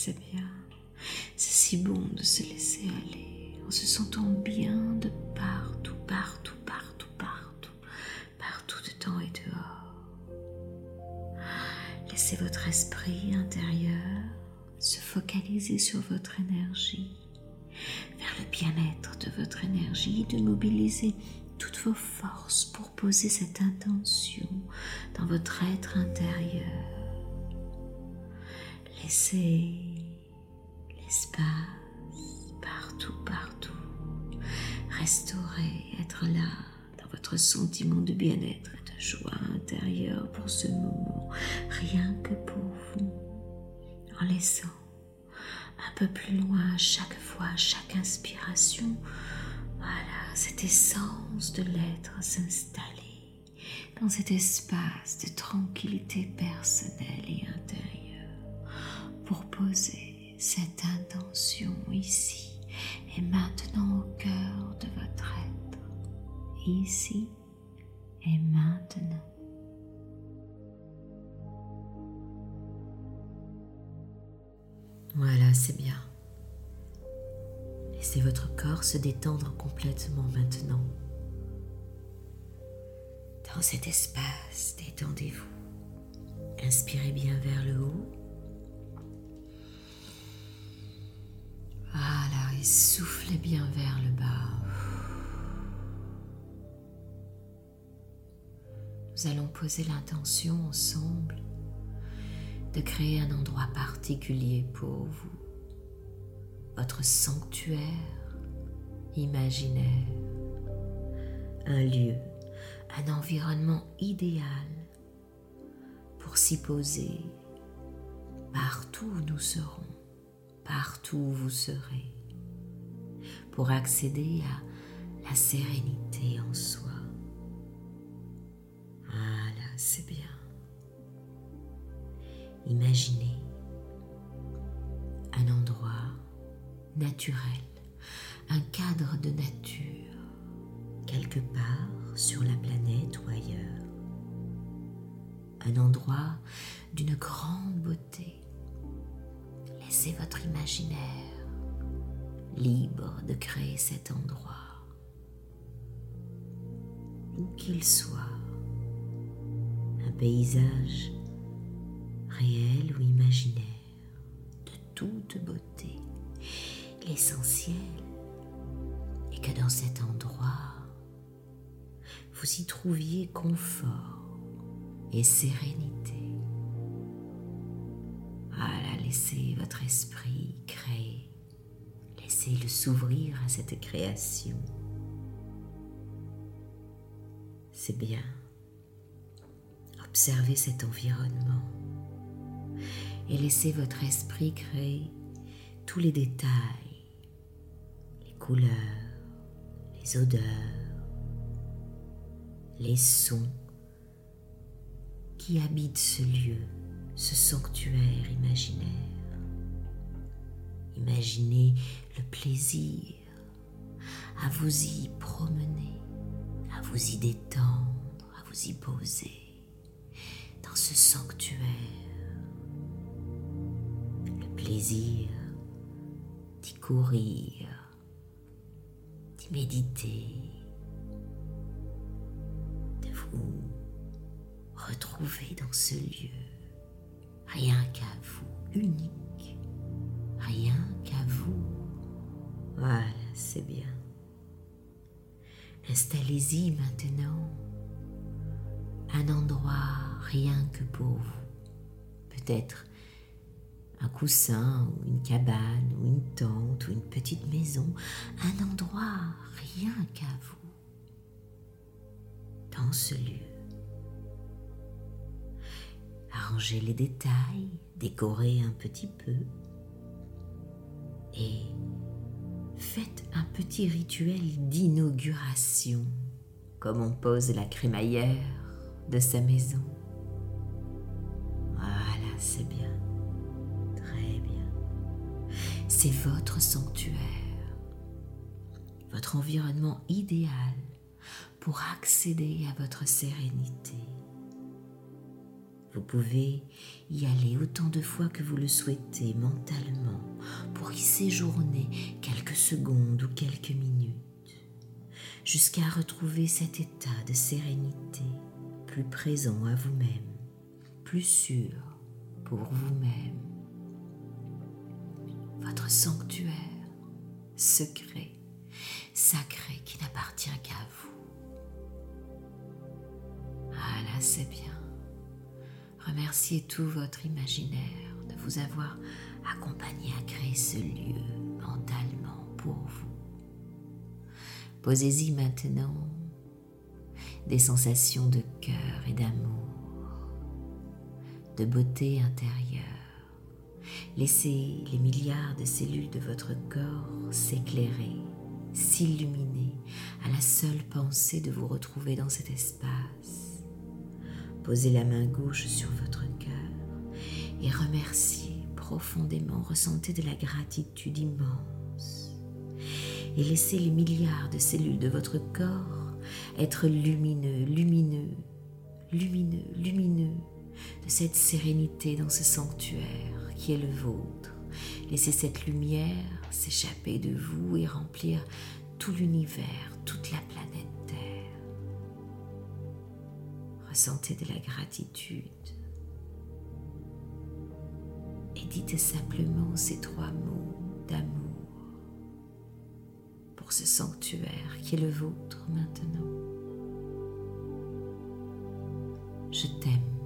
C'est bien. C'est si bon de se laisser aller en se sentant bien de partout, partout, partout, partout, partout dedans et dehors. Laissez votre esprit intérieur se focaliser sur votre énergie, vers le bien-être de votre énergie, de mobiliser toutes vos forces pour poser cette intention dans votre être intérieur. Laissez l'espace partout, partout. Restaurer, être là dans votre sentiment de bien-être et de joie intérieure pour ce moment, rien que pour vous en laissant un peu plus loin chaque fois, chaque inspiration, voilà, cette essence de l'être s'installer dans cet espace de tranquillité personnelle et intérieure pour poser Laissez votre corps se détendre complètement maintenant. Dans cet espace, détendez-vous. Inspirez bien vers le haut. Voilà, et soufflez bien vers le bas. Nous allons poser l'intention ensemble de créer un endroit particulier pour vous, votre sanctuaire imaginaire, un lieu, un environnement idéal pour s'y poser partout où nous serons, partout où vous serez, pour accéder à la sérénité en soi. Voilà, c'est bien. Imaginez un endroit naturel, un cadre de nature, quelque part sur la planète ou ailleurs. Un endroit d'une grande beauté. Laissez votre imaginaire libre de créer cet endroit, où qu'il soit, un paysage réel ou imaginaire, de toute beauté. L'essentiel est que dans cet endroit, vous y trouviez confort et sérénité. Voilà, laissez votre esprit créer. Laissez-le s'ouvrir à cette création. C'est bien. Observez cet environnement et laissez votre esprit créer tous les détails, couleurs, les odeurs, les sons qui habitent ce lieu, ce sanctuaire imaginaire. Imaginez le plaisir à vous y promener, à vous y détendre, à vous y poser dans ce sanctuaire plaisir d'y courir, méditer, de vous retrouver dans ce lieu, rien qu'à vous, unique, rien qu'à vous. Voilà, c'est bien. Installez-y maintenant un endroit rien que pour vous. Peut-être un coussin ou une cabane ou une tente ou une petite maison, un endroit rien qu'à vous, dans ce lieu. Arrangez les détails, décorez un petit peu et faites un petit rituel d'inauguration, comme on pose la crémaillère de sa maison. Voilà, c'est bien. C'est votre sanctuaire, votre environnement idéal pour accéder à votre sérénité. Vous pouvez y aller autant de fois que vous le souhaitez mentalement pour y séjourner quelques secondes ou quelques minutes, jusqu'à retrouver cet état de sérénité plus présent à vous-même, plus sûr pour vous-même votre sanctuaire secret, sacré qui n'appartient qu'à vous. Ah là, c'est bien. Remerciez tout votre imaginaire de vous avoir accompagné à créer ce lieu mentalement pour vous. Posez-y maintenant des sensations de cœur et d'amour, de beauté intérieure Laissez les milliards de cellules de votre corps s'éclairer, s'illuminer à la seule pensée de vous retrouver dans cet espace, Posez la main gauche sur votre cœur et remerciez profondément, ressentez de la gratitude immense. Et laissez les milliards de cellules de votre corps être lumineux, lumineux, lumineux, lumineux de cette sérénité dans ce sanctuaire qui est le vôtre. Laissez cette lumière s'échapper de vous et remplir tout l'univers, toute la planète Terre. Ressentez de la gratitude et dites simplement ces trois mots d'amour pour ce sanctuaire qui est le vôtre maintenant. Je t'aime.